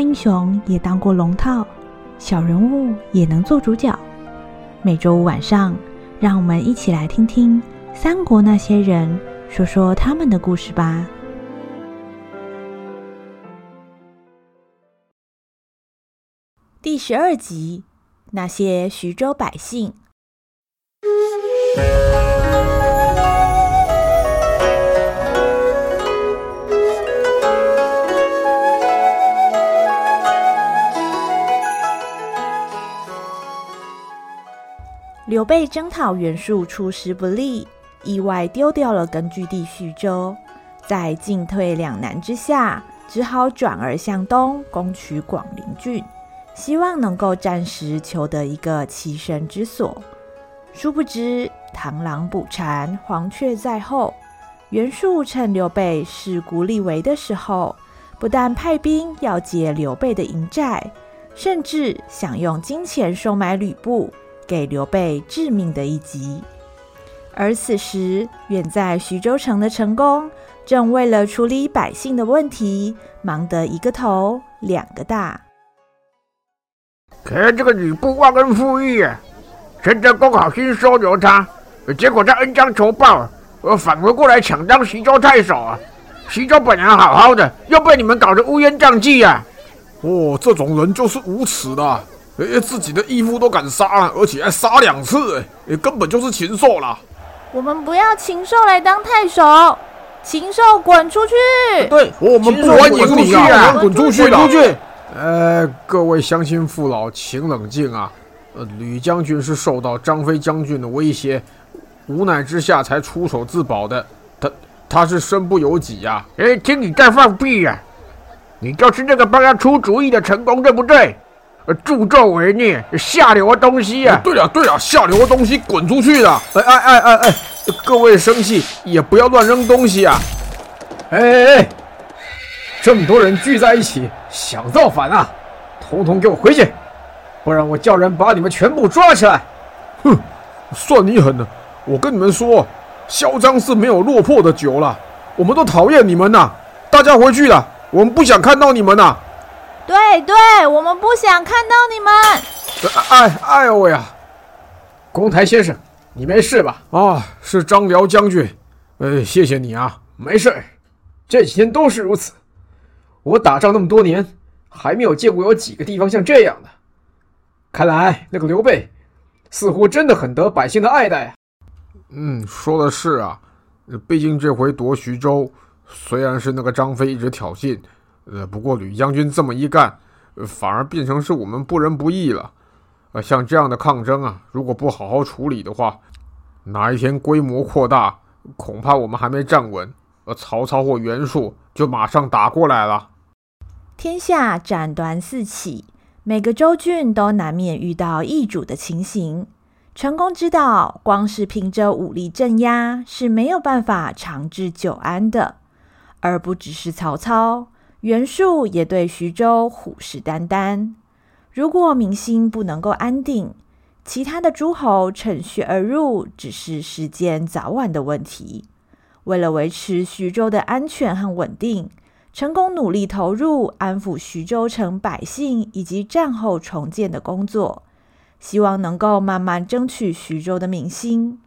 英雄也当过龙套，小人物也能做主角。每周五晚上，让我们一起来听听三国那些人说说他们的故事吧。第十二集：那些徐州百姓。刘备征讨袁术出师不利，意外丢掉了根据地徐州，在进退两难之下，只好转而向东攻取广陵郡，希望能够暂时求得一个栖身之所。殊不知螳螂捕蝉，黄雀在后。袁术趁刘备势孤力微的时候，不但派兵要劫刘备的营寨，甚至想用金钱收买吕布。给刘备致命的一击，而此时远在徐州城的陈宫，正为了处理百姓的问题，忙得一个头两个大。可这个吕布忘恩负义啊，陈真公好心收留他，结果他恩将仇报，我反回过来抢当徐州太守啊！徐州本来好好的，又被你们搞得乌烟瘴气啊！哦，这种人就是无耻的。哎，自己的义父都敢杀，而且还杀两次，哎，根本就是禽兽啦！我们不要禽兽来当太守，禽兽滚出去！对，我们不欢迎你啊！滚出去！滚出去！呃，各位乡亲父老，请冷静啊！呃，吕将军是受到张飞将军的威胁，无奈之下才出手自保的。他他是身不由己呀！哎，听你在放屁呀！你就是那个帮他出主意的陈功，对不对？助纣为虐，下流的东西啊！对呀对呀，下流的东西滚出去的！哎哎哎哎哎，各位生气也不要乱扔东西啊！哎哎哎，这么多人聚在一起想造反啊！统统给我回去，不然我叫人把你们全部抓起来！哼，算你狠呢！我跟你们说，嚣张是没有落魄的酒了。我们都讨厌你们呐！大家回去了，我们不想看到你们呐！对对，我们不想看到你们。哎哎呦喂呀！公台先生，你没事吧？啊，是张辽将军。呃，谢谢你啊，没事。这几天都是如此。我打仗那么多年，还没有见过有几个地方像这样的。看来那个刘备，似乎真的很得百姓的爱戴啊。嗯，说的是啊。毕竟这回夺徐州，虽然是那个张飞一直挑衅。呃，不过吕将军这么一干，反而变成是我们不仁不义了。呃，像这样的抗争啊，如果不好好处理的话，哪一天规模扩大，恐怕我们还没站稳，呃，曹操或袁术就马上打过来了。天下战端四起，每个州郡都难免遇到易主的情形。陈宫知道，光是凭着武力镇压是没有办法长治久安的，而不只是曹操。袁术也对徐州虎视眈眈，如果民心不能够安定，其他的诸侯趁虚而入，只是时间早晚的问题。为了维持徐州的安全和稳定，成功努力投入安抚徐州城百姓以及战后重建的工作，希望能够慢慢争取徐州的民心。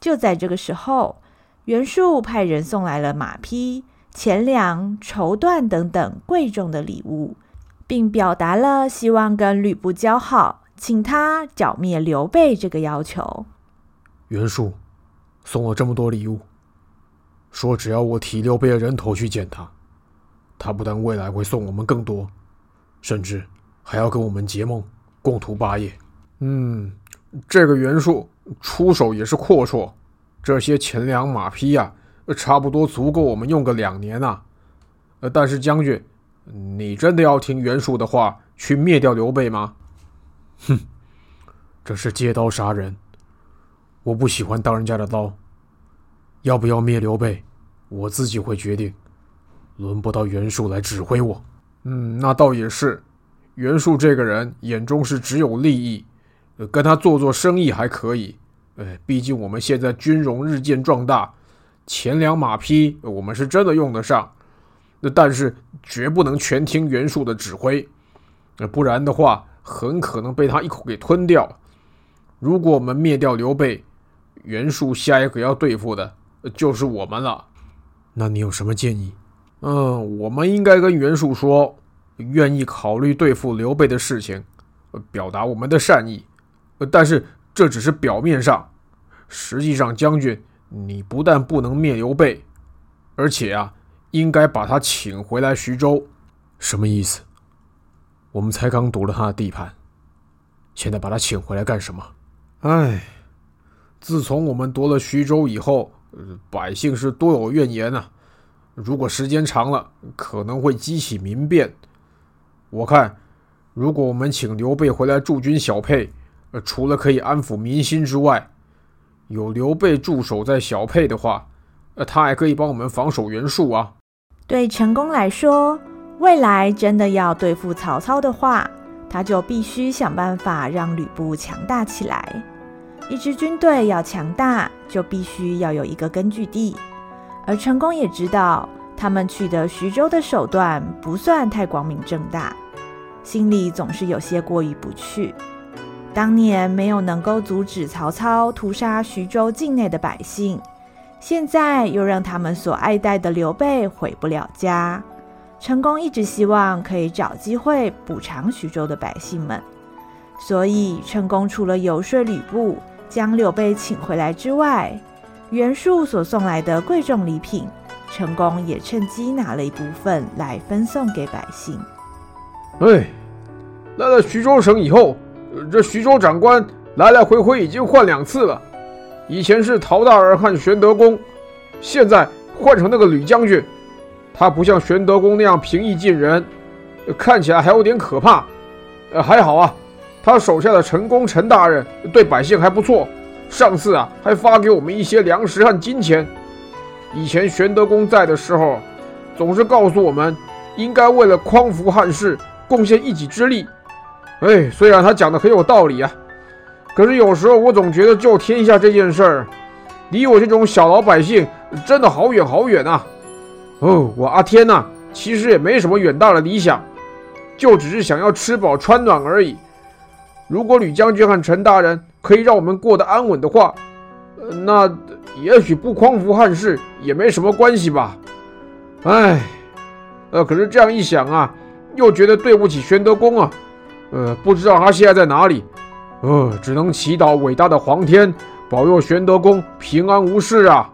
就在这个时候，袁术派人送来了马匹。钱粮、绸缎等等贵重的礼物，并表达了希望跟吕布交好，请他剿灭刘备这个要求。袁术送了这么多礼物，说只要我提刘备的人头去见他，他不但未来会送我们更多，甚至还要跟我们结盟，共图霸业。嗯，这个袁术出手也是阔绰，这些钱粮马匹呀、啊。差不多足够我们用个两年呐，呃，但是将军，你真的要听袁术的话去灭掉刘备吗？哼，这是借刀杀人，我不喜欢当人家的刀。要不要灭刘备，我自己会决定，轮不到袁术来指挥我。嗯，那倒也是，袁术这个人眼中是只有利益，跟他做做生意还可以。呃，毕竟我们现在军容日渐壮大。钱粮马匹，我们是真的用得上。那但是绝不能全听袁术的指挥，那不然的话，很可能被他一口给吞掉。如果我们灭掉刘备，袁术下一个要对付的就是我们了。那你有什么建议？嗯，我们应该跟袁术说，愿意考虑对付刘备的事情，表达我们的善意。但是这只是表面上，实际上，将军，你不但不能灭刘备，而且啊，应该把他请回来徐州。什么意思？我们才刚夺了他的地盘，现在把他请回来干什么？唉，自从我们夺了徐州以后，百姓是多有怨言啊。如果时间长了，可能会激起民变。我看，如果我们请刘备回来驻军小沛，呃，除了可以安抚民心之外，有刘备驻守在小沛的话，呃，他还可以帮我们防守袁术啊。对陈宫来说，未来真的要对付曹操的话，他就必须想办法让吕布强大起来。一支军队要强大，就必须要有一个根据地。而陈宫也知道，他们取得徐州的手段不算太光明正大，心里总是有些过意不去。当年没有能够阻止曹操屠杀徐州境内的百姓，现在又让他们所爱戴的刘备回不了家。陈宫一直希望可以找机会补偿徐州的百姓们，所以陈宫除了游说吕布将刘备请回来之外，袁术所送来的贵重礼品，陈宫也趁机拿了一部分来分送给百姓。哎，来了徐州城以后，这徐州长官来来回回已经换两次了。以前是陶大儿和玄德公，现在换成那个吕将军。他不像玄德公那样平易近人，看起来还有点可怕。呃，还好啊，他手下的陈功陈大人对百姓还不错。上次啊，还发给我们一些粮食和金钱。以前玄德公在的时候，总是告诉我们，应该为了匡扶汉室，贡献一己之力。哎，虽然他讲的很有道理啊，可是有时候我总觉得救天下这件事儿，离我这种小老百姓真的好远好远啊。哦，我阿天呐，其实也没什么远大的理想，就只是想要吃饱穿暖而已。如果吕将军和陈大人可以让我们过得安稳的话，那也许不匡扶汉室也没什么关系吧。哎，呃，可是这样一想啊，又觉得对不起玄德公啊。呃，不知道他现在在哪里。呃，只能祈祷伟大的皇天保佑玄德公平安无事啊。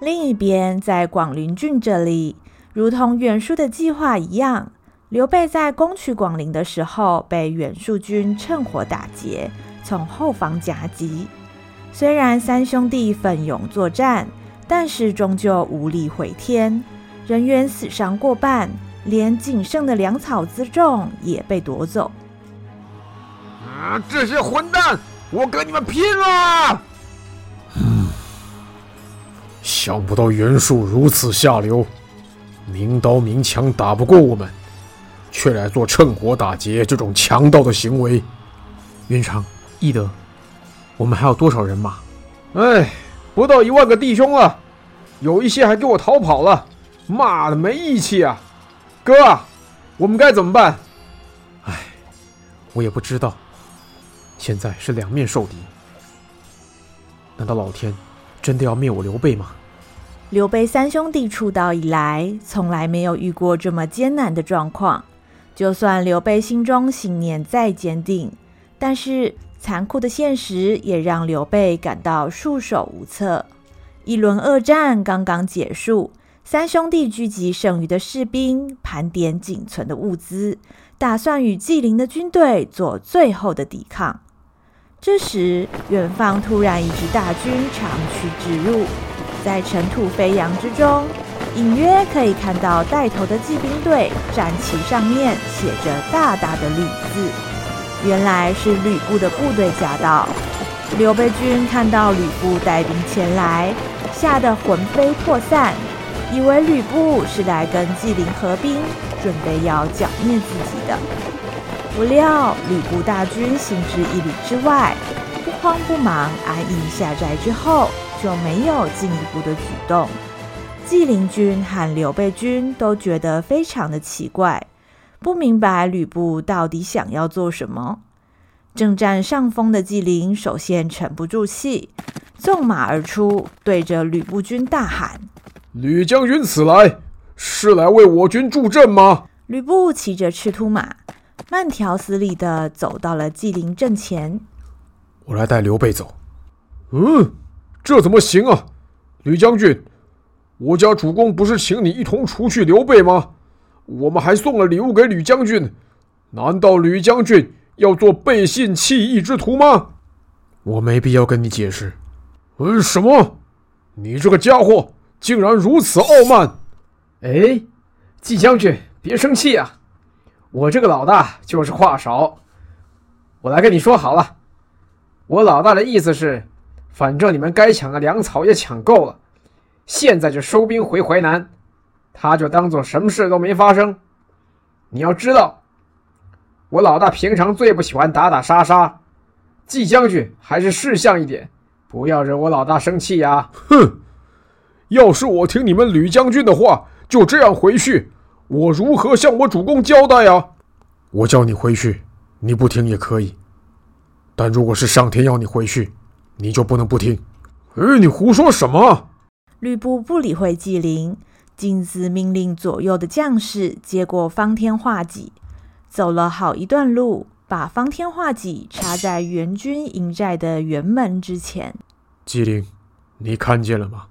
另一边，在广陵郡这里，如同袁术的计划一样。刘备在攻取广陵的时候，被袁术军趁火打劫，从后方夹击。虽然三兄弟奋勇作战，但是终究无力回天，人员死伤过半，连仅剩的粮草辎重也被夺走。啊！这些混蛋，我跟你们拼了！嗯，想不到袁术如此下流，明刀明枪打不过我们。却来做趁火打劫这种强盗的行为，云长、翼德，我们还有多少人马？哎，不到一万个弟兄了，有一些还给我逃跑了，妈的没义气啊！哥啊，我们该怎么办？哎，我也不知道，现在是两面受敌，难道老天真的要灭我刘备吗？刘备三兄弟出道以来，从来没有遇过这么艰难的状况。就算刘备心中信念再坚定，但是残酷的现实也让刘备感到束手无策。一轮恶战刚刚结束，三兄弟聚集剩余的士兵，盘点仅存的物资，打算与纪灵的军队做最后的抵抗。这时，远方突然一支大军长驱直入，在尘土飞扬之中。隐约可以看到带头的骑兵队战旗上面写着大大的“吕”字，原来是吕布的部队驾到。刘备军看到吕布带兵前来，吓得魂飞魄散，以为吕布是来跟纪灵合兵，准备要剿灭自己的。不料吕布大军行至一里之外，不慌不忙安营下寨之后，就没有进一步的举动。纪灵军和刘备军都觉得非常的奇怪，不明白吕布到底想要做什么。正占上风的纪灵首先沉不住气，纵马而出，对着吕布军大喊：“吕将军此来，是来为我军助阵吗？”吕布骑着赤兔马，慢条斯理地走到了纪灵阵前。我来带刘备走。嗯，这怎么行啊，吕将军？我家主公不是请你一同除去刘备吗？我们还送了礼物给吕将军，难道吕将军要做背信弃义之徒吗？我没必要跟你解释。嗯，什么？你这个家伙竟然如此傲慢！哎，纪将军，别生气啊！我这个老大就是话少。我来跟你说好了，我老大的意思是，反正你们该抢的粮草也抢够了。现在就收兵回淮南，他就当做什么事都没发生。你要知道，我老大平常最不喜欢打打杀杀，季将军还是识相一点，不要惹我老大生气呀！哼，要是我听你们吕将军的话，就这样回去，我如何向我主公交代呀？我叫你回去，你不听也可以，但如果是上天要你回去，你就不能不听。哎，你胡说什么？吕布不理会纪灵，径自命令左右的将士接过方天画戟，走了好一段路，把方天画戟插在援军营寨的辕门之前。纪灵，你看见了吗？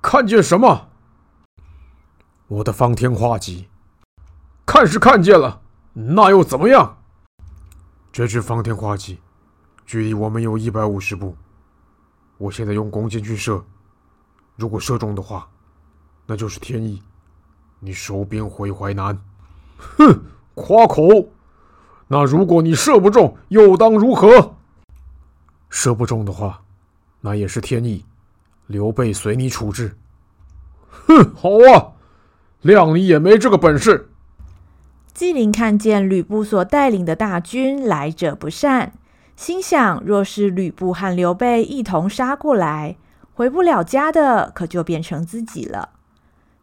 看见什么？我的方天画戟。看是看见了，那又怎么样？这支方天画戟距离我们有一百五十步，我现在用弓箭去射。如果射中的话，那就是天意。你收兵回淮南。哼，夸口。那如果你射不中，又当如何？射不中的话，那也是天意。刘备随你处置。哼，好啊，谅你也没这个本事。纪灵看见吕布所带领的大军来者不善，心想：若是吕布和刘备一同杀过来。回不了家的，可就变成自己了。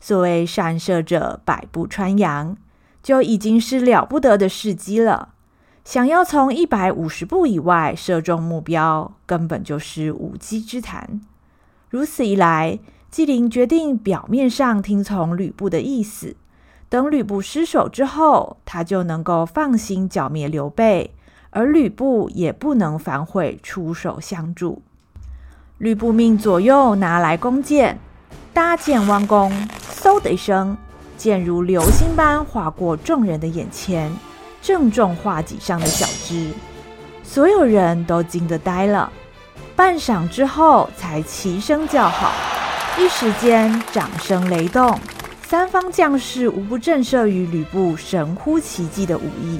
所谓善射者百步穿杨，就已经是了不得的事迹了。想要从一百五十步以外射中目标，根本就是无稽之谈。如此一来，纪灵决定表面上听从吕布的意思，等吕布失守之后，他就能够放心剿灭刘备，而吕布也不能反悔出手相助。吕布命左右拿来弓箭，搭箭弯弓，嗖的一声，箭如流星般划过众人的眼前，正中画戟上的小枝。所有人都惊得呆了，半晌之后才齐声叫好。一时间掌声雷动，三方将士无不震慑于吕布神乎其技的武艺。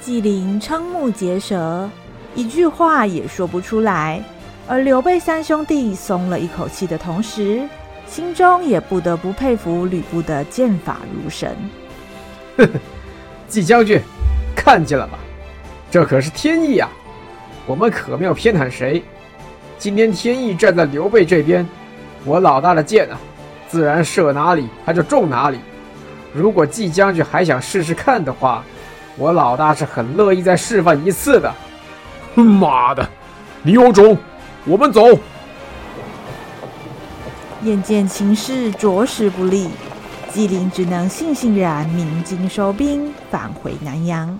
纪灵瞠目结舌，一句话也说不出来。而刘备三兄弟松了一口气的同时，心中也不得不佩服吕布的剑法如神。呵呵，纪将军，看见了吧？这可是天意啊！我们可没有偏袒谁。今天天意站在刘备这边，我老大的箭啊，自然射哪里他就中哪里。如果季将军还想试试看的话，我老大是很乐意再示范一次的。妈的，你有种！我们走。眼见情势着实不利，纪灵只能悻悻然鸣金收兵，返回南阳。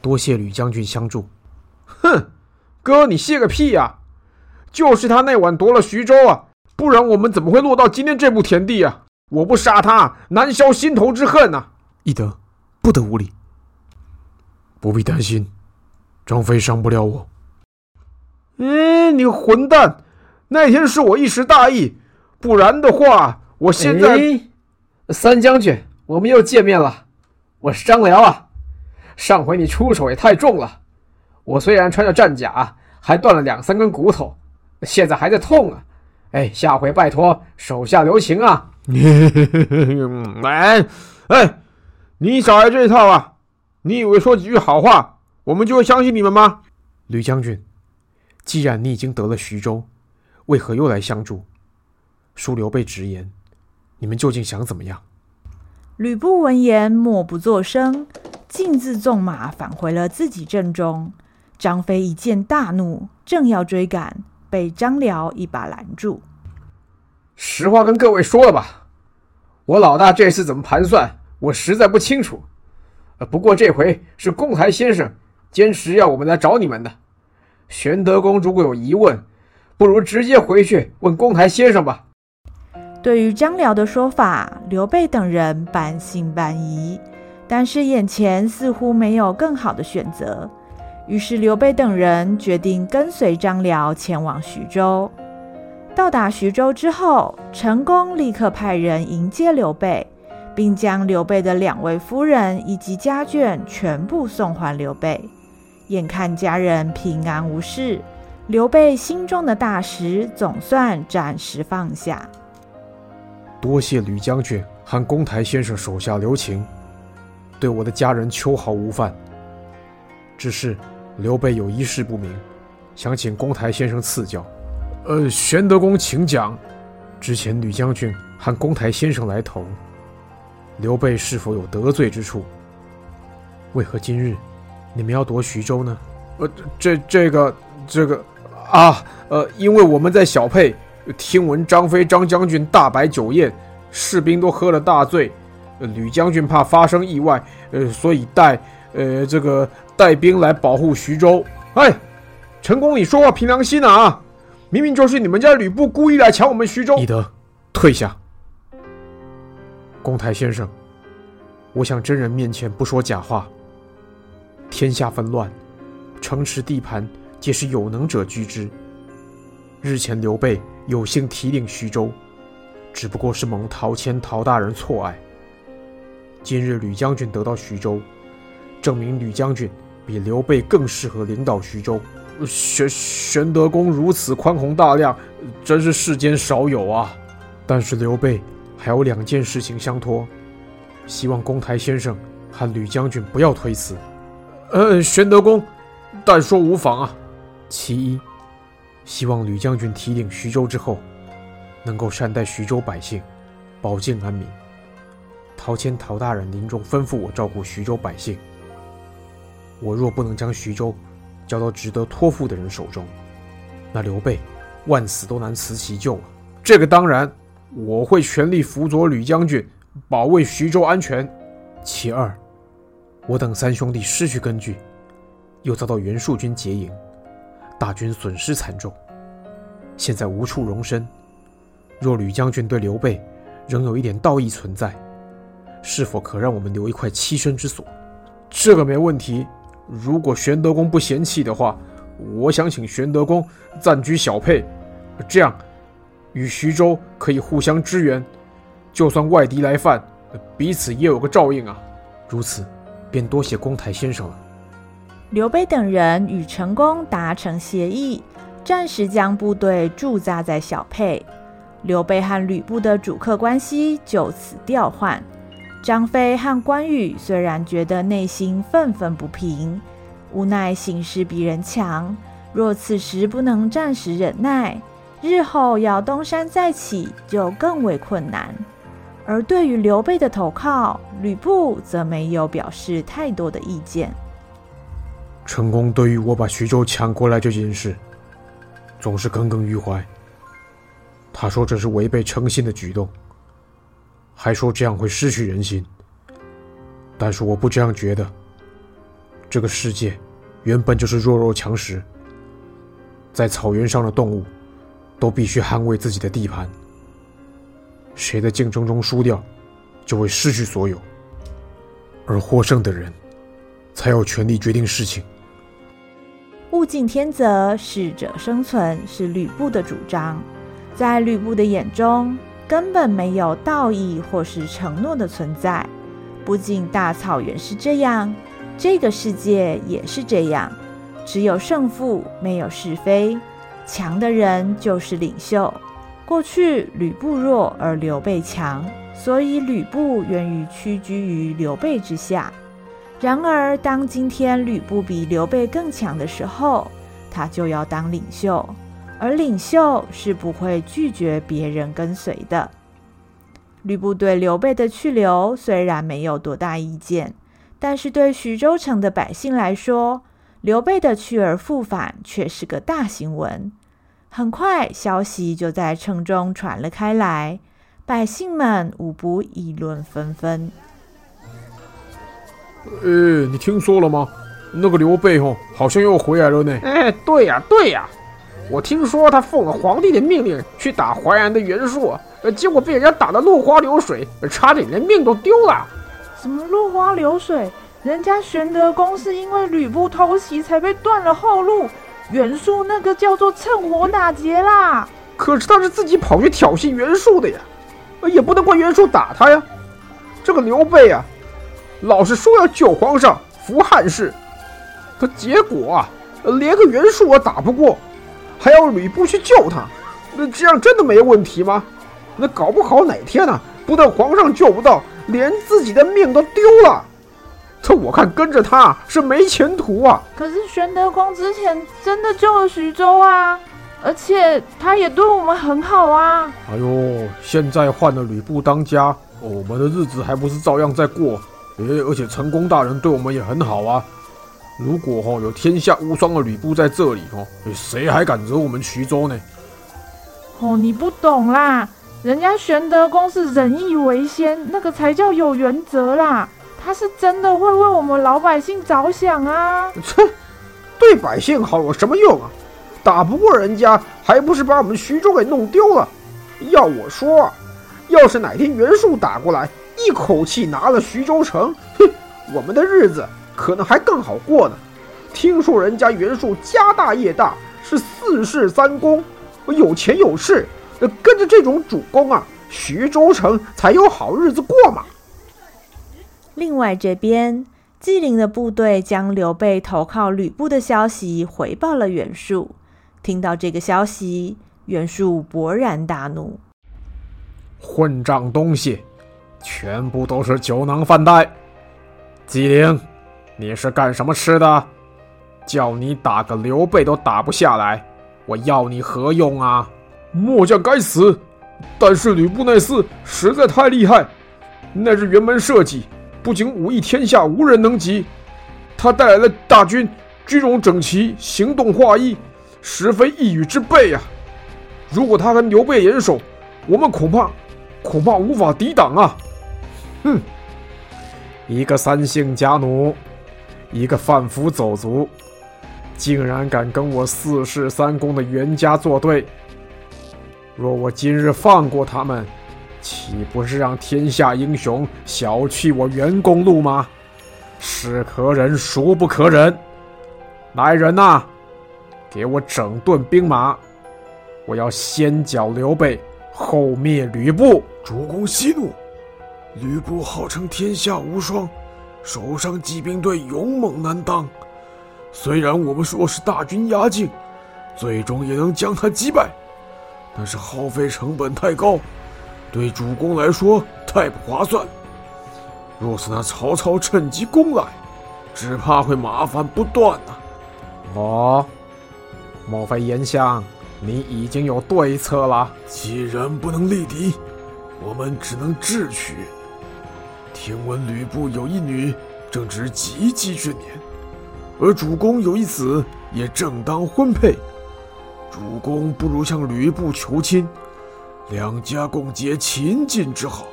多谢吕将军相助。哼，哥，你谢个屁呀、啊！就是他那晚夺了徐州啊，不然我们怎么会落到今天这步田地啊？我不杀他，难消心头之恨呐、啊！翼德，不得无礼。不必担心，张飞伤不了我。哎，你混蛋！那天是我一时大意，不然的话，我现在……哎，三将军，我们又见面了。我是张辽啊。上回你出手也太重了，我虽然穿着战甲，还断了两三根骨头，现在还在痛啊。哎，下回拜托手下留情啊。哎哎，你少来这一套啊！你以为说几句好话，我们就会相信你们吗？吕将军。既然你已经得了徐州，为何又来相助？恕刘备直言，你们究竟想怎么样？吕布闻言，默不作声，径自纵马返回了自己阵中。张飞一见大怒，正要追赶，被张辽一把拦住。实话跟各位说了吧，我老大这次怎么盘算，我实在不清楚。不过这回是公台先生坚持要我们来找你们的。玄德公如果有疑问，不如直接回去问公台先生吧。对于张辽的说法，刘备等人半信半疑，但是眼前似乎没有更好的选择，于是刘备等人决定跟随张辽前往徐州。到达徐州之后，陈宫立刻派人迎接刘备，并将刘备的两位夫人以及家眷全部送还刘备。眼看家人平安无事，刘备心中的大石总算暂时放下。多谢吕将军和公台先生手下留情，对我的家人秋毫无犯。只是刘备有一事不明，想请公台先生赐教。呃，玄德公请讲。之前吕将军喊公台先生来投，刘备是否有得罪之处？为何今日你们要夺徐州呢？呃，这这个这个啊，呃，因为我们在小沛。听闻张飞张将军大摆酒宴，士兵都喝了大醉。呃，吕将军怕发生意外，呃，所以带呃这个带兵来保护徐州。哎，陈公，你说话凭良心啊！明明就是你们家吕布故意来抢我们徐州。翼德，退下。公台先生，我想真人面前不说假话。天下纷乱，城池地盘皆是有能者居之。日前刘备。有幸提领徐州，只不过是蒙陶谦陶大人错爱。今日吕将军得到徐州，证明吕将军比刘备更适合领导徐州。玄玄德公如此宽宏大量，真是世间少有啊！但是刘备还有两件事情相托，希望公台先生和吕将军不要推辞。呃，玄德公，但说无妨啊。其一。希望吕将军提领徐州之后，能够善待徐州百姓，保境安民。陶谦陶大人临终吩咐我照顾徐州百姓，我若不能将徐州交到值得托付的人手中，那刘备万死都难辞其咎啊！这个当然，我会全力辅佐吕将军，保卫徐州安全。其二，我等三兄弟失去根据，又遭到袁术军劫营。大军损失惨重，现在无处容身。若吕将军对刘备仍有一点道义存在，是否可让我们留一块栖身之所？这个没问题。如果玄德公不嫌弃的话，我想请玄德公暂居小沛，这样与徐州可以互相支援。就算外敌来犯，彼此也有个照应啊。如此，便多谢公台先生了。刘备等人与陈宫达成协议，暂时将部队驻扎在小沛。刘备和吕布的主客关系就此调换。张飞和关羽虽然觉得内心愤愤不平，无奈形势比人强，若此时不能暂时忍耐，日后要东山再起就更为困难。而对于刘备的投靠，吕布则没有表示太多的意见。陈宫对于我把徐州抢过来这件事，总是耿耿于怀。他说这是违背诚信的举动，还说这样会失去人心。但是我不这样觉得。这个世界原本就是弱肉强食，在草原上的动物都必须捍卫自己的地盘。谁在竞争中输掉，就会失去所有，而获胜的人才有权利决定事情。物竞天择，适者生存是吕布的主张。在吕布的眼中，根本没有道义或是承诺的存在。不仅大草原是这样，这个世界也是这样。只有胜负，没有是非。强的人就是领袖。过去吕布弱而刘备强，所以吕布愿意屈居于刘备之下。然而，当今天吕布比刘备更强的时候，他就要当领袖。而领袖是不会拒绝别人跟随的。吕布对刘备的去留虽然没有多大意见，但是对徐州城的百姓来说，刘备的去而复返却是个大新闻。很快，消息就在城中传了开来，百姓们无不议论纷纷。呃，你听说了吗？那个刘备哦，好像又回来了呢。哎，对呀，对呀，我听说他奉了皇帝的命令去打淮安的袁术，呃，结果被人家打得落花流水，差点连命都丢了。什么落花流水？人家玄德公是因为吕布偷袭才被断了后路，袁术那个叫做趁火打劫啦。可是他是自己跑去挑衅袁术的呀，也不能怪袁术打他呀。这个刘备啊。老是说要救皇上、扶汉室，可结果啊，连个袁术我打不过，还要吕布去救他，那这样真的没问题吗？那搞不好哪天呢、啊，不但皇上救不到，连自己的命都丢了。这我看跟着他是没前途啊。可是玄德公之前真的救了徐州啊，而且他也对我们很好啊。哎呦，现在换了吕布当家，我们的日子还不是照样在过？哎，而且陈功大人对我们也很好啊。如果哈、哦、有天下无双的吕布在这里哦，谁还敢惹我们徐州呢？哦，你不懂啦，人家玄德公是仁义为先，那个才叫有原则啦。他是真的会为我们老百姓着想啊。切，对百姓好有什么用啊？打不过人家，还不是把我们徐州给弄丢了？要我说，要是哪天袁术打过来。一口气拿了徐州城，哼，我们的日子可能还更好过呢。听说人家袁术家大业大，是四世三公，有钱有势，跟着这种主公啊，徐州城才有好日子过嘛。另外这边，纪灵的部队将刘备投靠吕布的消息回报了袁术。听到这个消息，袁术勃然大怒：“混账东西！”全部都是酒囊饭袋，纪灵，你是干什么吃的？叫你打个刘备都打不下来，我要你何用啊？末将该死，但是吕布那厮实在太厉害，那是辕门射戟，不仅武艺天下无人能及，他带来了大军，军容整齐，行动划一，实非一羽之辈呀、啊。如果他跟刘备联手，我们恐怕恐怕无法抵挡啊。哼，一个三姓家奴，一个贩夫走卒，竟然敢跟我四世三公的袁家作对！若我今日放过他们，岂不是让天下英雄小觑我袁公路吗？是可忍，孰不可忍！来人呐，给我整顿兵马！我要先剿刘备，后灭吕布！主公息怒。吕布号称天下无双，手上骑兵队勇猛难当。虽然我们说是大军压境，最终也能将他击败，但是耗费成本太高，对主公来说太不划算。若是那曹操趁机攻来，只怕会麻烦不断呐、啊。哦，莫非严相你已经有对策了？既然不能力敌，我们只能智取。听闻吕布有一女，正值及笄之年，而主公有一子，也正当婚配。主公不如向吕布求亲，两家共结秦晋之好。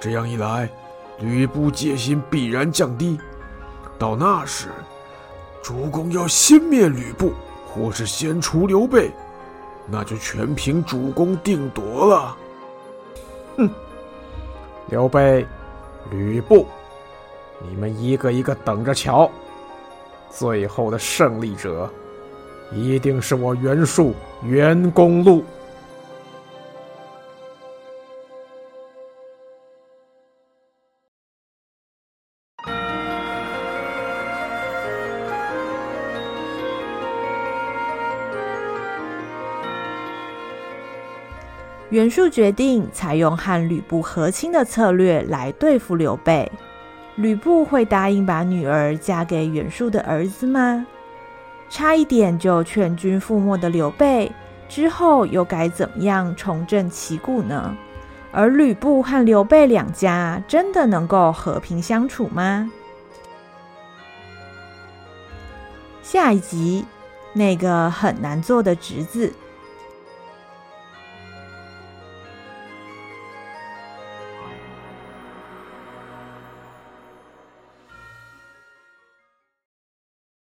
这样一来，吕布戒心必然降低。到那时，主公要先灭吕布，或是先除刘备，那就全凭主公定夺了。哼，刘备。吕布，你们一个一个等着瞧！最后的胜利者，一定是我袁术袁公路。袁术决定采用和吕布和亲的策略来对付刘备。吕布会答应把女儿嫁给袁术的儿子吗？差一点就全军覆没的刘备，之后又该怎么样重振旗鼓呢？而吕布和刘备两家真的能够和平相处吗？下一集，那个很难做的侄子